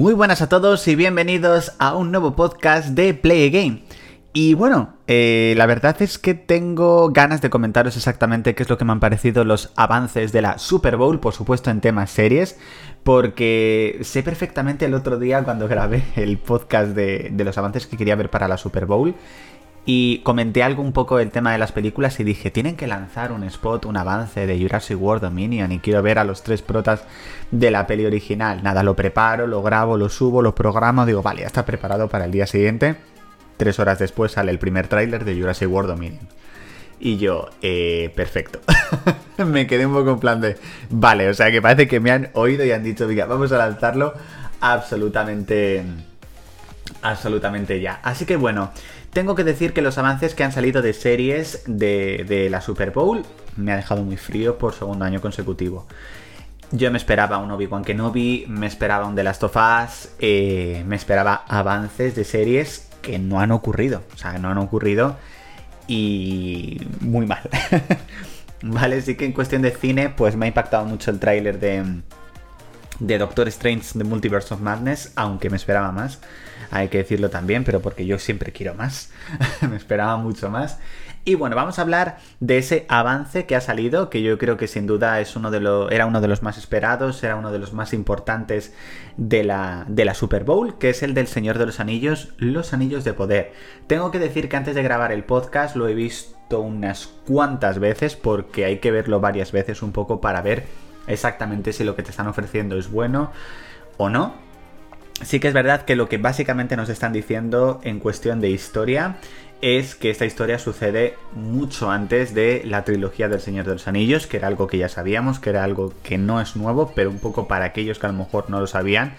Muy buenas a todos y bienvenidos a un nuevo podcast de Play a Game. Y bueno, eh, la verdad es que tengo ganas de comentaros exactamente qué es lo que me han parecido los avances de la Super Bowl, por supuesto en temas series, porque sé perfectamente el otro día cuando grabé el podcast de, de los avances que quería ver para la Super Bowl y comenté algo un poco del tema de las películas y dije, tienen que lanzar un spot, un avance de Jurassic World Dominion y quiero ver a los tres protas de la peli original. Nada, lo preparo, lo grabo, lo subo, lo programo, digo, vale, ya está preparado para el día siguiente. Tres horas después sale el primer tráiler de Jurassic World Dominion. Y yo, eh, perfecto. me quedé un poco en plan de, vale, o sea que parece que me han oído y han dicho, venga, vamos a lanzarlo absolutamente, absolutamente ya. Así que bueno, tengo que decir que los avances que han salido de series de, la Super Bowl me ha dejado muy frío por segundo año consecutivo. Yo me esperaba un Obi-Wan Kenobi, me esperaba un The Last of Us, eh, me esperaba avances de series que no han ocurrido. O sea, no han ocurrido y muy mal. vale, sí que en cuestión de cine, pues me ha impactado mucho el tráiler de, de Doctor Strange The Multiverse of Madness, aunque me esperaba más hay que decirlo también, pero porque yo siempre quiero más, me esperaba mucho más. Y bueno, vamos a hablar de ese avance que ha salido, que yo creo que sin duda es uno de los, era uno de los más esperados, era uno de los más importantes de la, de la Super Bowl, que es el del Señor de los Anillos, Los Anillos de Poder. Tengo que decir que antes de grabar el podcast lo he visto unas cuantas veces, porque hay que verlo varias veces un poco para ver exactamente si lo que te están ofreciendo es bueno o no sí que es verdad que lo que básicamente nos están diciendo en cuestión de historia es que esta historia sucede mucho antes de la trilogía del Señor de los Anillos, que era algo que ya sabíamos, que era algo que no es nuevo, pero un poco para aquellos que a lo mejor no lo sabían,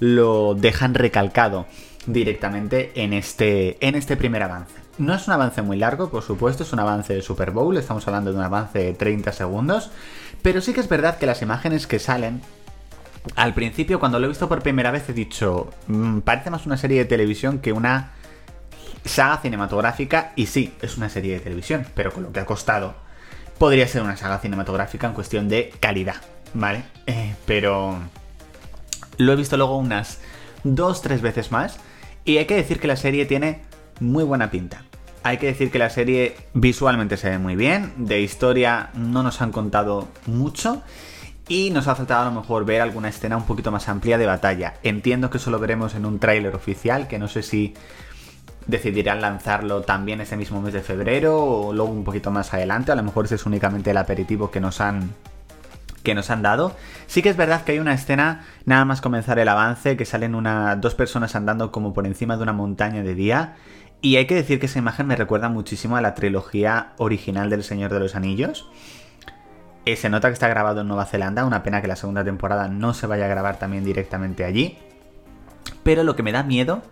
lo dejan recalcado directamente en este, en este primer avance. No es un avance muy largo, por supuesto, es un avance de Super Bowl, estamos hablando de un avance de 30 segundos, pero sí que es verdad que las imágenes que salen al principio, cuando lo he visto por primera vez, he dicho, mm, parece más una serie de televisión que una saga cinematográfica. Y sí, es una serie de televisión, pero con lo que ha costado, podría ser una saga cinematográfica en cuestión de calidad, ¿vale? Eh, pero lo he visto luego unas dos, tres veces más. Y hay que decir que la serie tiene muy buena pinta. Hay que decir que la serie visualmente se ve muy bien, de historia no nos han contado mucho y nos ha faltado a lo mejor ver alguna escena un poquito más amplia de batalla. Entiendo que eso lo veremos en un tráiler oficial, que no sé si decidirán lanzarlo también ese mismo mes de febrero o luego un poquito más adelante. A lo mejor ese es únicamente el aperitivo que nos han que nos han dado. Sí que es verdad que hay una escena, nada más comenzar el avance, que salen una, dos personas andando como por encima de una montaña de día. Y hay que decir que esa imagen me recuerda muchísimo a la trilogía original del Señor de los Anillos. Eh, se nota que está grabado en Nueva Zelanda, una pena que la segunda temporada no se vaya a grabar también directamente allí. Pero lo que me da miedo,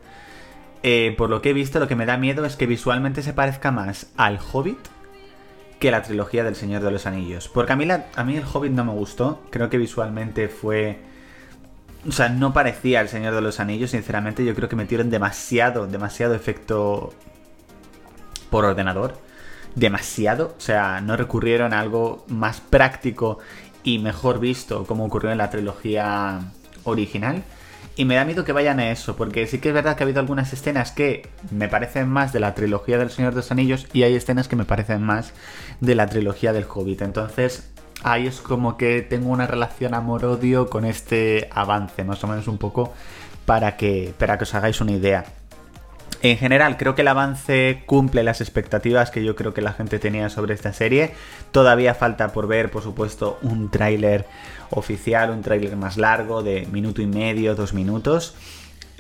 eh, por lo que he visto, lo que me da miedo es que visualmente se parezca más al Hobbit que la trilogía del Señor de los Anillos. Porque a mí, a mí el Hobbit no me gustó, creo que visualmente fue... O sea, no parecía el Señor de los Anillos, sinceramente yo creo que metieron demasiado, demasiado efecto por ordenador demasiado, o sea, no recurrieron a algo más práctico y mejor visto como ocurrió en la trilogía original. Y me da miedo que vayan a eso, porque sí que es verdad que ha habido algunas escenas que me parecen más de la trilogía del Señor de los Anillos y hay escenas que me parecen más de la trilogía del Hobbit. Entonces, ahí es como que tengo una relación amor-odio con este avance, más o menos un poco para que, para que os hagáis una idea. En general, creo que el avance cumple las expectativas que yo creo que la gente tenía sobre esta serie. Todavía falta por ver, por supuesto, un tráiler oficial, un tráiler más largo, de minuto y medio, dos minutos.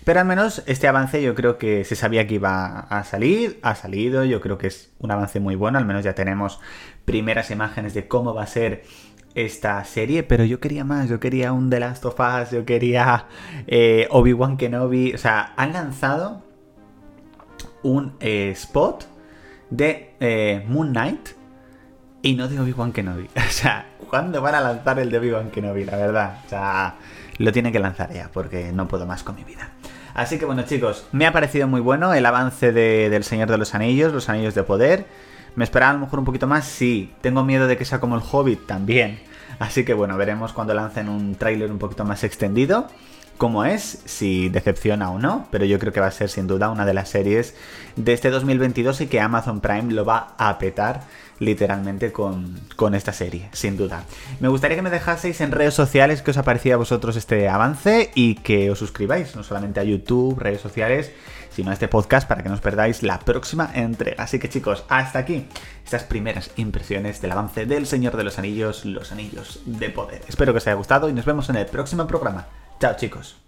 Pero al menos este avance yo creo que se sabía que iba a salir, ha salido, yo creo que es un avance muy bueno, al menos ya tenemos primeras imágenes de cómo va a ser esta serie, pero yo quería más, yo quería un The Last of Us, yo quería eh, Obi-Wan Kenobi, o sea, han lanzado un eh, spot de eh, Moon Knight y no de Obi-Wan Kenobi. O sea, ¿cuándo van a lanzar el de Obi-Wan Kenobi? La verdad, o sea, lo tienen que lanzar ya porque no puedo más con mi vida. Así que bueno chicos, me ha parecido muy bueno el avance de, del Señor de los Anillos, los Anillos de Poder. ¿Me esperaba a lo mejor un poquito más? Sí. ¿Tengo miedo de que sea como el Hobbit? También. Así que bueno, veremos cuando lancen un tráiler un poquito más extendido. Cómo es, si decepciona o no, pero yo creo que va a ser sin duda una de las series de este 2022 y que Amazon Prime lo va a petar literalmente con, con, esta serie, sin duda. Me gustaría que me dejaseis en redes sociales qué os ha parecido a vosotros este avance y que os suscribáis, no solamente a YouTube, redes sociales, sino a este podcast para que no os perdáis la próxima entrega. Así que chicos, hasta aquí estas primeras impresiones del avance del Señor de los Anillos, los Anillos de Poder. Espero que os haya gustado y nos vemos en el próximo programa. Chao chicos.